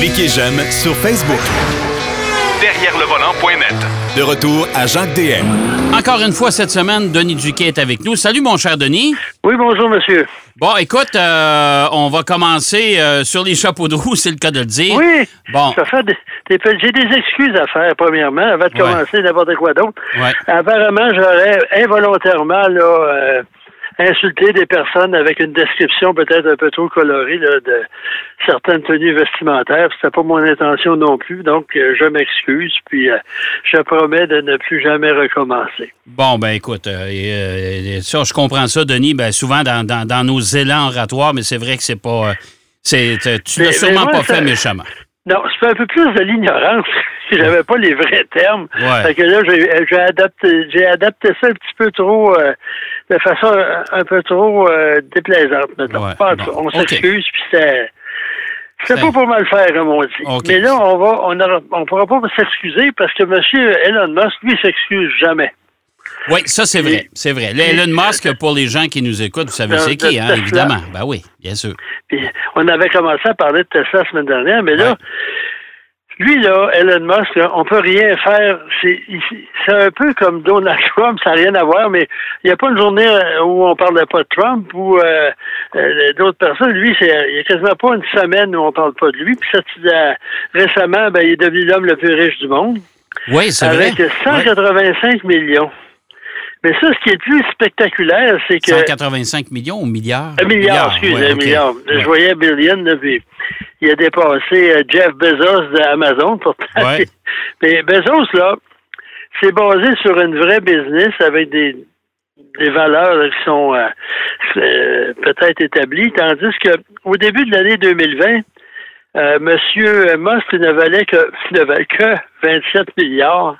Cliquez j'aime sur Facebook. Derrière le volant.net. De retour à Jacques DM. Encore une fois cette semaine, Denis Duquet est avec nous. Salut mon cher Denis. Oui, bonjour monsieur. Bon, écoute, euh, on va commencer euh, sur les chapeaux de roue, c'est le cas de le dire. Oui. Bon. Ça fait des- des- J'ai des excuses à faire, premièrement, avant de Ouais. commencer n'importe quoi d'autre. Ouais. Apparemment, j'aurais involontairement là, euh, insulté des personnes avec une description peut-être un peu trop colorée là, de certaines tenues vestimentaires. C'était pas mon intention non plus, donc euh, je m'excuse, puis euh, je promets de ne plus jamais recommencer. Bon, ben écoute, euh, euh, ça, je comprends ça, Denis. Ben, souvent dans, dans- dans nos élans oratoires, mais c'est vrai que c'est pas. c'est, tu l'as sûrement moi, pas ça- fait méchamment. Non, c'est un peu plus de l'ignorance. J'avais pas les vrais termes. Ouais. Fait que là, j'ai j'ai adapté, j'ai adapté ça un petit peu trop, euh, de façon un, peu trop euh, déplaisante. Ouais, Pas bon, on s'excuse, puis C'est- pas pour mal faire, comme on dit. Mais là, on va, on aura- on pourra pas s'excuser parce que M. Elon Musk, lui, s'excuse jamais. Oui, ça, c'est vrai. C'est vrai. Elon Musk, pour les gens qui nous écoutent, vous savez c'est qui, hein, évidemment. Ben oui, bien sûr. Puis on avait commencé à parler de Tesla la semaine dernière, mais là, Ouais. Lui, là, Elon Musk, là, on peut rien faire. C'est c'est un peu comme Donald Trump, ça n'a rien à voir, mais il n'y a pas une journée euh, où on ne parlait pas de Trump ou euh, euh, d'autres personnes. Lui, c'est il n'y a quasiment pas une semaine où on ne parle pas de lui. Puis ça, euh, récemment, ben, il est devenu l'homme le plus riche du monde. Oui, c'est vrai. Avec 185 millions. Mais ça, ce qui est plus spectaculaire, c'est que... 185 millions ou milliards? Un milliard, excusez, ouais, un milliard. Ouais. Je voyais Billion, il a dépassé euh, Jeff Bezos d'Amazon, pourtant. Ouais. Mais Bezos, là, c'est basé sur une vraie business avec des, des valeurs là, qui sont euh, euh, peut-être établies, tandis que au début de l'année 2020, euh, Monsieur Musk ne valait que, ne valait que 27 milliards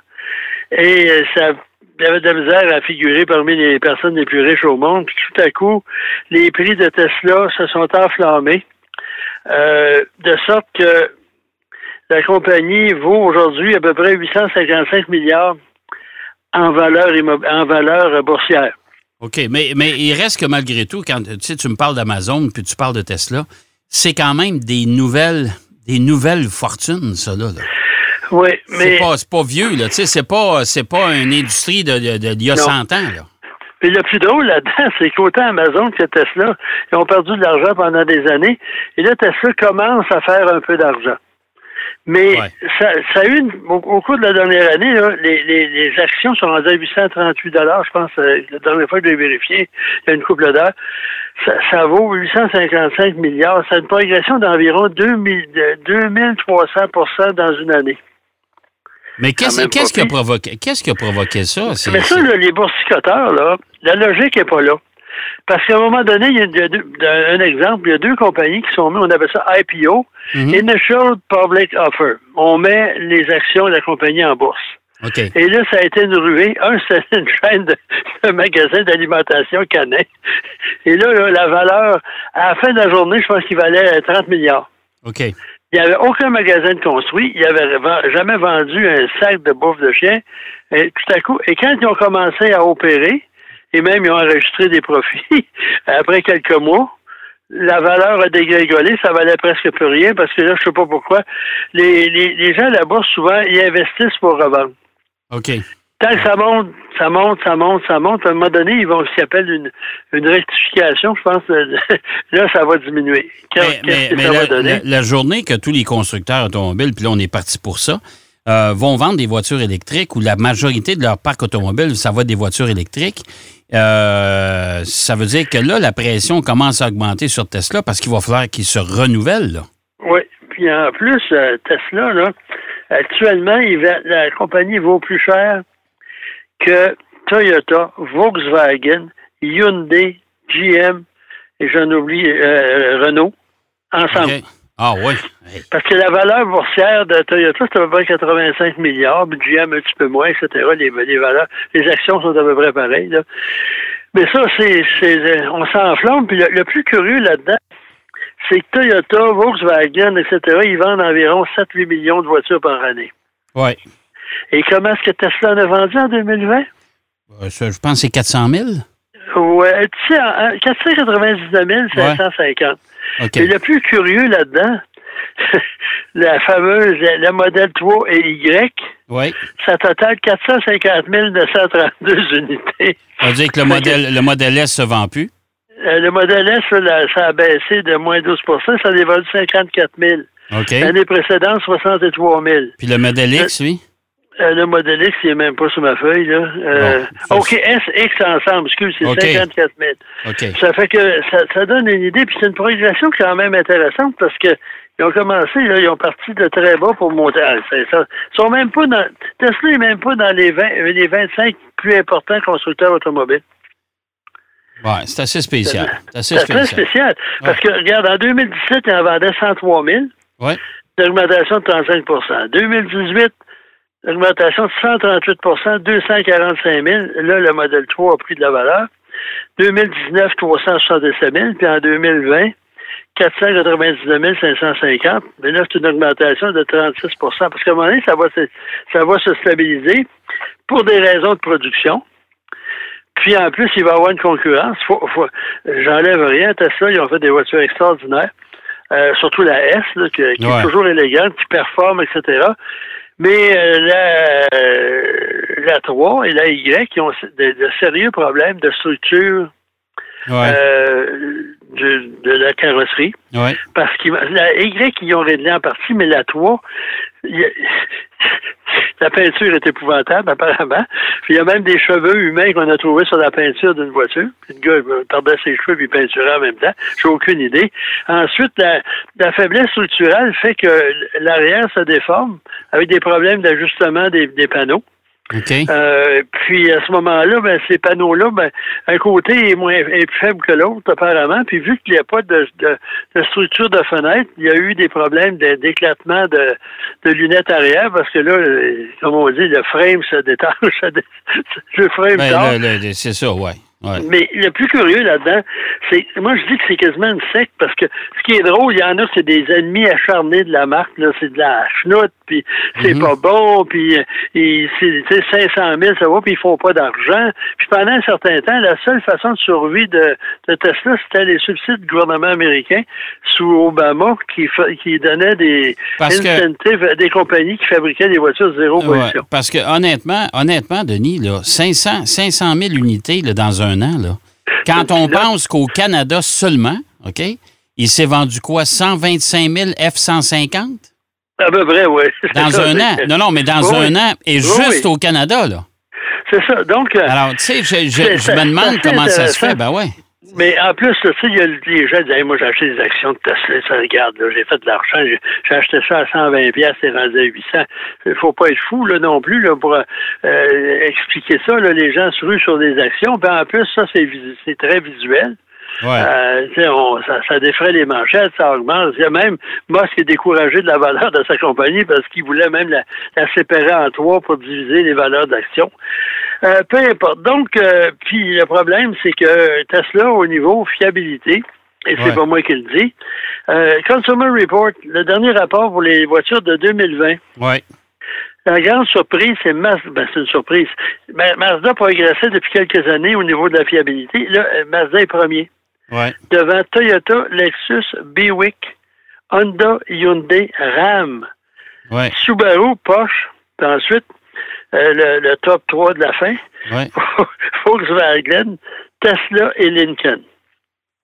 et euh, ça il avait de la misère à figurer parmi les personnes les plus riches au monde. Puis tout à coup, les prix de Tesla se sont enflammés, euh, de sorte que la compagnie vaut aujourd'hui à peu près 855 milliards en valeur, en valeur boursière. OK, mais, il reste que malgré tout, quand tu sais, tu me parles d'Amazon puis tu parles de Tesla, c'est quand même des nouvelles, des nouvelles fortunes, ça, là. Oui, C'est mais pas, c'est pas vieux, là. Tu sais, c'est pas, pas une industrie de, de- de- d'il y a Non. 100 ans, là. puis le plus drôle là-dedans, c'est qu'autant Amazon que Tesla, ils ont perdu de l'argent pendant des années. Et là, Tesla commence à faire un peu d'argent. Mais Ouais. ça, ça a eu, une- au, au cours de la dernière année, là, les, les, les actions sont rendues à 838 je pense, euh, la dernière fois que j'ai vérifié, il y a une couple d'heures. Ça, ça vaut 855 milliards. C'est une progression d'environ 2000 de 2300% dans une année. Mais qu'est-ce, qui a provoqué, qu'est-ce qui a provoqué ça? Mais ça, là, les boursicoteurs, là, la logique n'est pas là. Parce qu'à un moment donné, il y a, deux- un exemple, il y a deux compagnies qui sont mises, on appelle ça IPO, Mhm. Initial Public Offer. On met les actions de la compagnie en bourse. Et là, ça a été une ruée. Un, c'est une chaîne de, un magasin d'alimentation canin. Et là, là, la valeur, à la fin de la journée, je pense qu'il valait euh, 30 milliards. OK. Il n'y avait aucun magasin de construit. Il n'avait jamais vendu un sac de bouffe de chien. Et tout à coup, et quand ils ont commencé à opérer, et même ils ont enregistré des profits après quelques mois, la valeur a dégringolé, ça valait presque plus rien parce que là, je sais pas pourquoi. Les, gens à la bourse, souvent, ils investissent pour revendre. OK. Tant que ça monte, ça monte, ça monte, ça monte, à un moment donné, ils vont ce qu'ils appellent une, une rectification, je pense. euh, là, ça va diminuer. Mais, mais- que mais ça la, va donner? la- la journée que tous les constructeurs automobiles, puis là, on est parti pour ça, euh, vont vendre des voitures électriques ou la majorité de leur parc automobile, ça va être des voitures électriques, euh, ça veut dire que là, la pression commence à augmenter sur Tesla parce qu'il va falloir qu'ils se renouvellent. Là. Oui. Puis en plus, euh, Tesla, là, actuellement, il va- la compagnie vaut plus cher que Toyota, Volkswagen, Hyundai, GM et j'en oublie euh, Renault ensemble. Ah oui. Parce que la valeur boursière de Toyota, c'est à peu près 85 milliards, puis GM un petit peu moins, etc. Les, les valeurs, les actions sont à peu près pareilles. Là. Mais ça, c'est, c'est, euh, on s'enflamme. Puis le, le plus curieux là-dedans, c'est que Toyota, Volkswagen, etc., ils vendent environ 7-8 millions de voitures par année. Oui. Et comment est-ce que Tesla en a vendu en 2020? Euh, ça, Je pense que c'est 400 000. Ouais, tu sais, en- en 499 550. OK. Et le plus curieux là-dedans, la fameuse, le modèle 3 et Y, oui. ça totale 450 932 unités. Ça veut dire que le modèle, le modèle S se vend plus? Euh, le modèle S, ça a baissé de moins 12% ça a dévalu 54 000. L'année précédente, 63 000. Puis le modèle X, oui? Euh, le modèle X, il n'est même pas sur ma feuille. Là. Euh, OK, S, X ensemble, excuse, c'est 54 000. Ça fait que ça, donne une idée, puis c'est une progression quand même intéressante parce que ils ont commencé, là, ils ont parti de très bas pour monter. Ah, ils sont même pas dans. Tesla n'est même pas dans les, 20, les 25 plus importants constructeurs automobiles. Oui, c'est assez spécial. C'est très spécial. Parce que, regarde, en 2017, ils en vendaient 103 000. Oui. Une augmentation de 35 2018, augmentation de 138% 245 000. Là, le modèle 3 a pris de la valeur. 2019, 367 000. Puis en 2020, 499 550. Mais là, c'est une augmentation de 36% Parce qu'à un moment donné, ça va, ça va se stabiliser pour des raisons de production. Puis en plus, il va y avoir une concurrence. J'enlève rien. Tesla, ils ont fait des voitures extraordinaires. Euh, surtout la S, qui, est toujours élégante, qui performe, etc. Mais euh, la, euh, la 3 et la Y qui ont de, sérieux problèmes de structure de, de, la carrosserie. Parce que la Y, ils ont réglé en partie, mais la 3, la peinture est épouvantable, apparemment. Puis il y a même des cheveux humains qu'on a trouvés sur la peinture d'une voiture. Puis le gars perdait ses cheveux et peinturait en même temps. J'ai aucune idée. Ensuite, la, faiblesse structurelle fait que l'arrière se déforme avec des problèmes d'ajustement des panneaux. Euh, puis à ce moment-là, ben, ces panneaux-là, ben, un côté est moins est plus faible que l'autre, apparemment. Puis vu qu'il n'y a pas de, de, structure de fenêtre, il y a eu des problèmes d'éclatement de, de, lunettes arrière parce que là, comme on dit, le frame se détache. le frame ben, C'est ça, ouais. Mais le plus curieux là-dedans, c'est moi je dis que c'est quasiment une secte parce que ce qui est drôle, il y en a, c'est des ennemis acharnés de la marque, là, c'est de la chenoute, puis c'est mhm. pas bon, puis c'est 500 000, ça va, puis ils font pas d'argent. Puis pendant un certain temps, la seule façon de survie de, de Tesla, c'était les subsides du gouvernement américain sous Obama qui, qui donnait des incentives à des compagnies qui fabriquaient des voitures zéro pollution. parce que honnêtement, honnêtement, Denis, là, 500, 500 000 unités là, dans un un an. Là. Quand on pense qu'au Canada seulement, OK, il s'est vendu quoi? 125 000 F-150? À peu près, oui. Dans un an. Non, non, mais dans un an, et juste au Canada, là. C'est ça. Donc. Euh, Alors, tu sais, je, me demande comment ça se fait. Ben ouais. Mais en plus, tu sais, il y a les gens qui disent Moi, j'ai acheté des actions de Tesla, ça regarde, j'ai fait de l'argent, j'ai acheté ça à 120$, c'est rendu à 800$. Il faut pas être fou là, non plus là, pour euh, expliquer ça. Là, les gens se ruent sur des actions. Puis en plus, ça, c'est très visuel. Ouais. Euh, ça, ça, défrait les manchettes, ça augmente. Il y a même Musk est découragé de la valeur de sa compagnie parce qu'il voulait même la, la, séparer en trois pour diviser les valeurs d'action. Euh, peu importe. Donc, euh, puis le problème, c'est que Tesla, au niveau fiabilité, et c'est pas moi qui le dis, euh, Consumer Report, le dernier rapport pour les voitures de 2020. Ouais. La grande surprise, c'est Mazda. Ben, c'est une surprise. Ben, Mazda progressait depuis quelques années au niveau de la fiabilité. Là, Mazda est premier. Ouais. Devant Toyota, Lexus, Buick, Honda, Hyundai, Ram. Subaru, Porsche, puis ensuite euh, le, top 3 de la fin. Volkswagen, Tesla et Lincoln.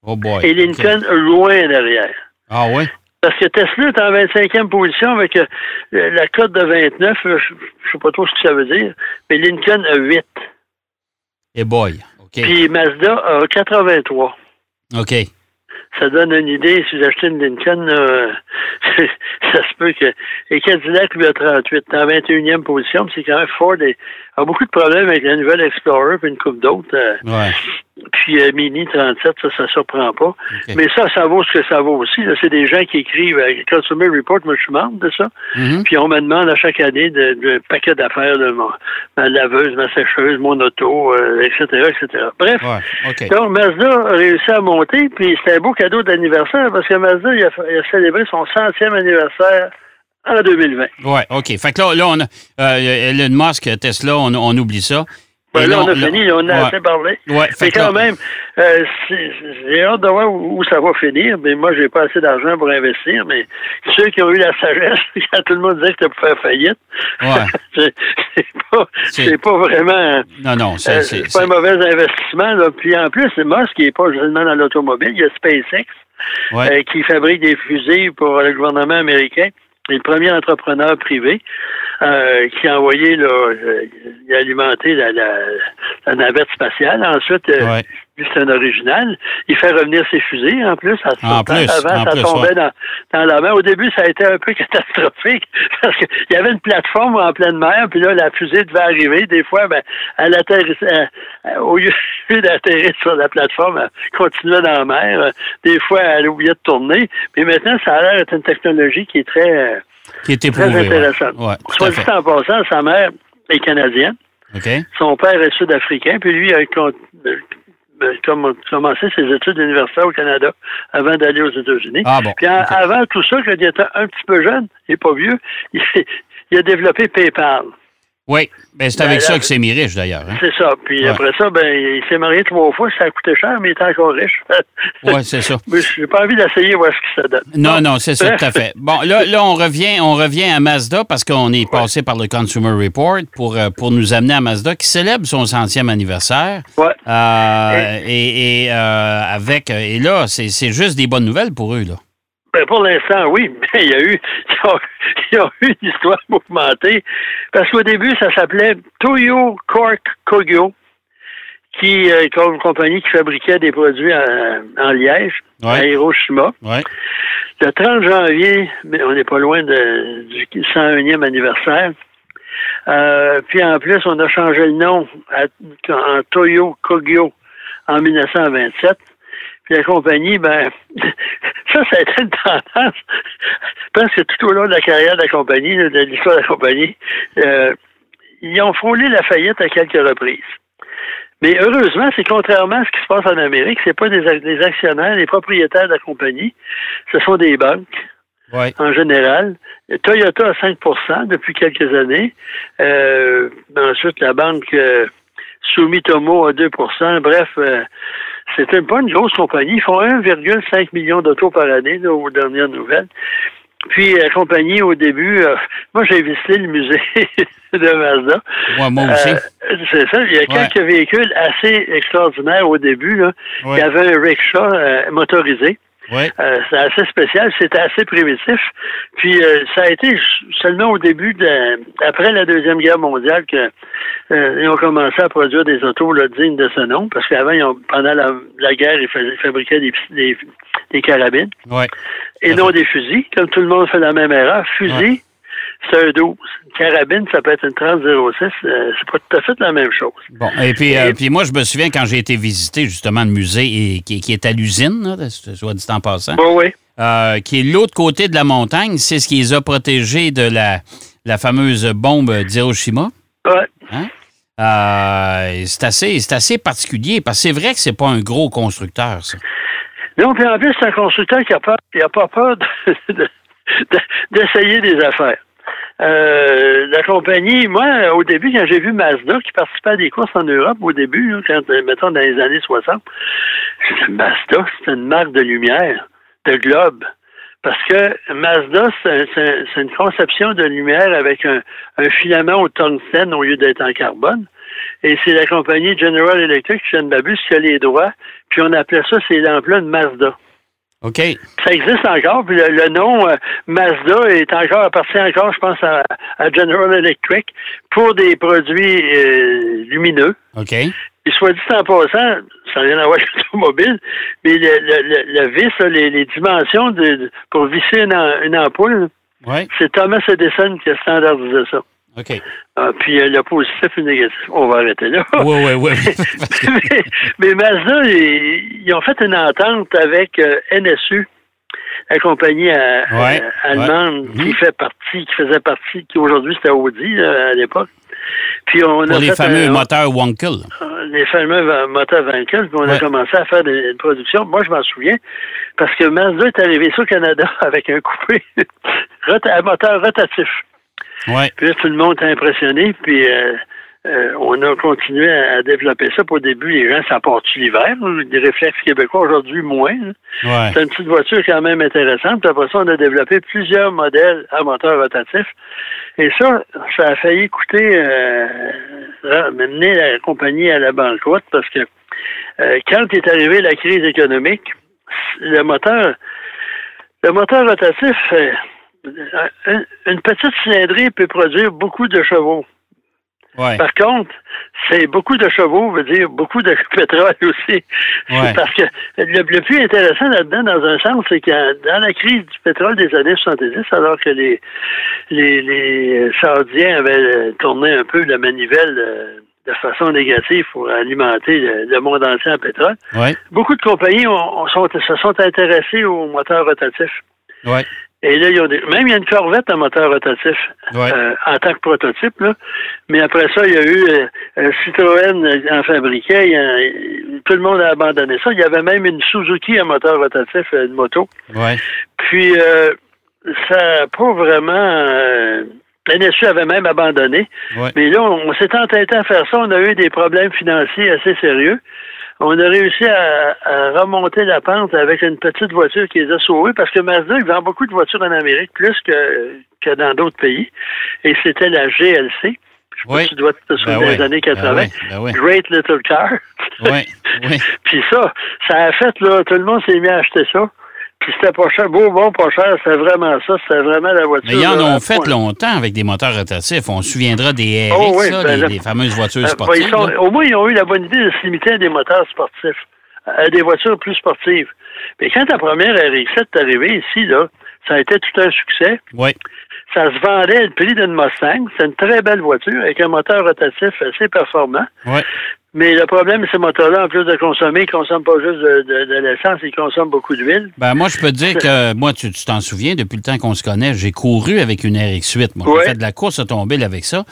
Oh boy. Et Lincoln loin derrière. Ah oui? Parce que Tesla est en 25e position avec euh, la cote de 29. Je ne sais pas trop ce que ça veut dire. Mais Lincoln a 8. Et boy. OK. Puis Mazda a 83. OK ça donne une idée. Si vous achetez une Lincoln, ça se peut que. Et Cadillac, lui, a 38, en 21e position. C'est quand même Ford et, a beaucoup de problèmes avec la nouvelle Explorer et une coupe d'autres. Euh, ouais. Puis euh, Mini 37, ça, ça surprend pas. Mais ça, ça vaut ce que ça vaut aussi. C'est des gens qui écrivent euh, Consumer Report, moi je suis membre de ça. Mm-hmm. Puis on me demande à chaque année de, de paquet d'affaires de ma laveuse, ma sécheuse, mon auto, etc., euh, etc. Bref. Donc Mazda a réussi à monter, puis c'était un beau cadeau d'anniversaire parce que Mazda il a, il a célébré son centième anniversaire en 2020. Oui, OK. Fait que là, là on a euh, Elon Musk, Tesla, on, on oublie ça. Ben là, on a fini, on a assez parlé. Ouais, mais quand même, euh, j'ai hâte de voir où, ça va finir. Mais moi, j'ai pas assez d'argent pour investir. Mais ceux qui ont eu la sagesse, quand tout le monde disait que tu pour faire faillite, ouais. c'est pas, pas, vraiment. Non, non, c'est euh, pas un mauvais investissement. Là. Puis en plus, Musk, qui n'est pas seulement dans l'automobile, il y a SpaceX. Euh, qui fabrique des fusées pour le gouvernement américain. Le premier entrepreneur privé euh, qui a envoyé, là, euh, alimenté la, la, navette spatiale. Ensuite, euh, c'est un original. Il fait revenir ses fusées en plus. en plus avant, ça tombait dans, dans, la mer. Au début, ça a été un peu catastrophique parce qu'il y avait une plateforme en pleine mer, puis là, la fusée devait arriver. Des fois, ben, elle atterrissait, au lieu d'atterrir sur la plateforme, elle continuait dans la mer. Des fois, elle oubliait de tourner. Mais maintenant, ça a l'air d'être une technologie qui est très, qui est très intéressante. Soit dit en passant, sa mère est canadienne. Son père est sud-africain, puis lui a ben, commencé ses études universitaires au Canada avant d'aller aux États-Unis. Ah bon, Puis avant tout ça, quand il était un petit peu jeune, il n'est pas vieux, il, a développé PayPal. Oui, ben, c'est avec ben, ça que c'est mis riche d'ailleurs. Hein. C'est ça. Puis après ça, ben, il s'est marié trois fois, ça a coûté cher, mais il est encore riche. oui, c'est ça. Mais j'ai pas envie d'essayer voir ce que ça donne. Non, non, c'est ça, tout à fait. Bon, là, là on revient, on revient à Mazda parce qu'on est passé par le Consumer Report pour, euh, pour nous amener à Mazda qui célèbre son centième anniversaire. Oui. Euh, et, et euh, avec et là, c'est juste des bonnes nouvelles pour eux, là. Ben pour l'instant, oui, mais il y a eu, il y a, eu une histoire mouvementée. Parce qu'au début, ça s'appelait Toyo Cork Kogyo, qui est euh, une compagnie qui fabriquait des produits en, liège, à Hiroshima. Le 30 janvier, mais on n'est pas loin de, du 101e anniversaire. Euh, puis en plus, on a changé le nom en Toyo Kogyo en 1927. Puis la compagnie, ben, ça, ça a été une tendance que tout au long de la carrière de la compagnie, de l'histoire de la compagnie. Euh, ils ont frôlé la faillite à quelques reprises. Mais heureusement, c'est contrairement à ce qui se passe en Amérique, c'est pas des, actionnaires, des propriétaires de la compagnie, ce sont des banques. En général, Toyota a 5% depuis quelques années. Euh, ensuite, la banque euh, Sumitomo a 2% Bref, euh, c'était pas une grosse compagnie. Ils font 1,5 million d'autos par année, aux dernières nouvelles. Puis la compagnie, au début, euh, moi j'ai visité le musée de Mazda. moi aussi. Euh, c'est ça. Il y a quelques véhicules assez extraordinaires au début. Là. Il y avait un rickshaw euh, motorisé. Ouais. Euh, c'est assez spécial, c'était assez primitif. Puis euh, ça a été seulement au début, de, après la Deuxième Guerre mondiale, que euh, ils ont commencé à produire des autos là, dignes de ce nom, parce qu'avant, pendant la, guerre, ils, fabriquaient des, des, carabines. Ouais. Et non des fusils, comme tout le monde fait la même erreur. Fusil, c'est un 12. carabine, ça peut être une 3006. Euh, c'est pas tout à fait la même chose. Bon, et puis, euh, puis moi, je me souviens quand j'ai été visiter justement le musée et, qui, est à l'usine, soit dit en passant. oui. Euh, qui est l'autre côté de la montagne, c'est ce qui les a protégés de la, la fameuse bombe d'Hiroshima. Oui. Hein? c'est assez, assez particulier parce que c'est vrai que c'est pas un gros constructeur, ça. Non, puis en plus, c'est un constructeur qui n'a pas, pas peur d'essayer des affaires. Euh, la compagnie, moi, au début, quand j'ai vu Mazda qui participait à des courses en Europe, au début, quand, mettons, dans les années 60, Mazda, c'est une marque de lumière, de globe. Parce que Mazda, c'est une conception de lumière avec un, filament au tungstène au lieu d'être en carbone. Et c'est la compagnie General Electric, je ne m'abuse, qui a les droits. Puis on appelait ça ces lampes-là de Mazda. OK. Ça existe encore. Puis le, nom euh, Mazda est encore appartient encore, je pense, à, General Electric pour des produits euh, lumineux. OK. Et soit dit en passant, ça n'a rien à voir avec l'automobile, mais le, vis, les, dimensions de, pour visser une, ampoule, c'est Thomas Edison qui a standardisé ça. OK. Ah, puis euh, le positif et le négatif. On va arrêter là. Oui, oui, oui. mais, Mazda, ils, ont fait une entente avec euh, NSU, la compagnie euh, allemande qui fait partie, qui faisait partie, qui aujourd'hui c'était Audi à l'époque. Puis on Pour les fameux moteurs Wankel. Les fameux moteurs Wankel, puis on a commencé à faire des, productions. Moi, je m'en souviens, parce que Mazda est arrivé sur le Canada avec un coupé, un moteur rotatif. Ouais. Puis là, tout le monde est impressionné. Puis euh, euh, on a continué à, développer ça. Pour au début, les gens, ça part-tu l'hiver? Des réflexes québécois, aujourd'hui, moins. C'est une petite voiture quand même intéressante. Puis après ça, on a développé plusieurs modèles à moteur rotatif. Et ça, ça a failli coûter, euh, mener la compagnie à la banqueroute parce que euh, quand est arrivée la crise économique, le moteur, le moteur rotatif, euh, une petite cylindrée peut produire beaucoup de chevaux. Par contre, c'est beaucoup de chevaux, veut dire beaucoup de pétrole aussi. Parce que le, plus intéressant là-dedans, dans un sens, c'est que dans la crise du pétrole des années 70, alors que les, les, les Saoudiens avaient tourné un peu la manivelle euh, de façon négative pour alimenter le, monde entier en pétrole, beaucoup de compagnies ont, sont, se sont intéressées aux moteurs rotatifs. Et là, même il y a une Corvette à moteur rotatif euh, en tant que prototype. Là. Mais après ça, il y a eu euh, un Citroën en fabriquait. tout le monde a abandonné ça. Il y avait même une Suzuki à moteur rotatif, une moto. Puis, euh, ça n'a pas vraiment... NSU avait même abandonné. Mais là, on, on s'est entêté à faire ça. On a eu des problèmes financiers assez sérieux on a réussi à, remonter la pente avec une petite voiture qui les a sauvés parce que Mazda, il vend beaucoup de voitures en Amérique, plus que, que dans d'autres pays. Et c'était la GLC. Je sais pas si tu dois te souvenir ben des années 80. Ben ben Great Little Car. Oui, Puis ça, ça a fait, là, tout le monde s'est mis à acheter ça. Puis c'était pas cher, beau, bon, pas cher, c'était vraiment ça, c'était vraiment la voiture. Mais ils en ont fait longtemps avec des moteurs rotatifs. On se souviendra des RX, oh, ben les, fameuses voitures euh, sportives. au moins, ils ont eu la bonne idée de se limiter à des moteurs sportifs, à des voitures plus sportives. Mais quand ta première RX-7 est arrivée ici, là, ça a été tout un succès. Oui. Ça se vendait le prix d'une Mustang. C'est une très belle voiture avec un moteur rotatif assez performant. Oui. Mais le problème, ces moteurs-là, en plus de consommer, ils ne consomment pas juste de, l'essence, ils consomment beaucoup d'huile. Ben, moi, je peux te dire que, moi, tu t'en souviens, depuis le temps qu'on se connaît, j'ai couru avec une RX-8. Moi, j'ai fait de la course automobile avec ça.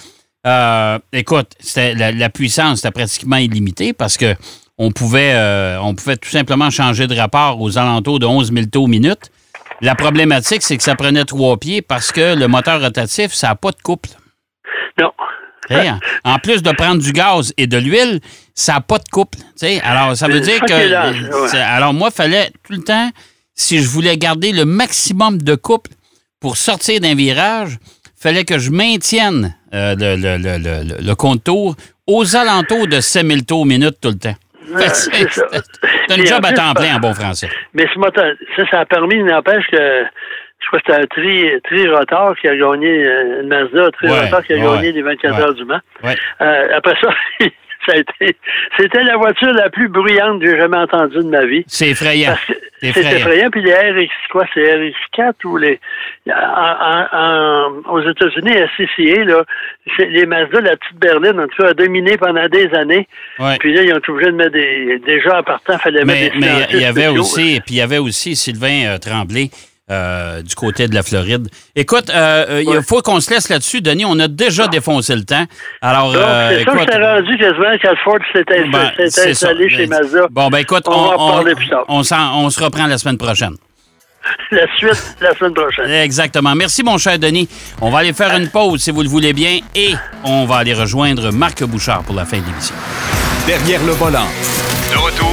Euh, écoute, la, puissance était pratiquement illimitée parce que on pouvait, euh, on pouvait tout simplement changer de rapport aux alentours de 11 000 tours minute. La problématique, c'est que ça prenait trois pieds parce que le moteur rotatif, ça n'a pas de couple. Non. En plus de prendre du gaz et de l'huile, ça n'a pas de couple. Alors, ça veut dire que. Alors, moi, il fallait tout le temps, si je voulais garder le maximum de couple pour sortir d'un virage, fallait que je maintienne euh, le, contour aux alentours de 7000 tours minute tout le temps. C'est un job à temps plein en bon français. Mais ce moteur, ça, ça a permis, n'empêche que je crois que c'était un tri, tri rotor qui a gagné, euh, une Mazda, tri rotor qui a gagné les 24 heures du Mans. Euh, après ça, ça a été, c'était la voiture la plus bruyante que j'ai jamais entendue de ma vie. C'est effrayant. C'est effrayant. Puis les RX, quoi, c'est RX4 ou les, aux États-Unis, SCCA, là, les Mazda, la petite berline, en tout cas, a dominé pendant des années. Puis là, ils ont été obligés de mettre des, déjà en partant, il fallait mettre des Mais il y avait aussi, puis il y avait aussi Sylvain euh, Tremblay euh, du côté de la Floride. Écoute, euh, euh, il faut qu'on se laisse là-dessus, Denis. On a déjà défoncé le temps. Alors, c'est écoute, ça que rendu quasiment quand Ford s'est ben, installé chez Mazda. Bon, ben écoute, on, on, on, on, se reprend la semaine prochaine. La suite la semaine prochaine. Exactement. Merci, mon cher Denis. On va aller faire une pause, si vous le voulez bien, et on va aller rejoindre Marc Bouchard pour la fin de l'émission. Derrière le volant. De retour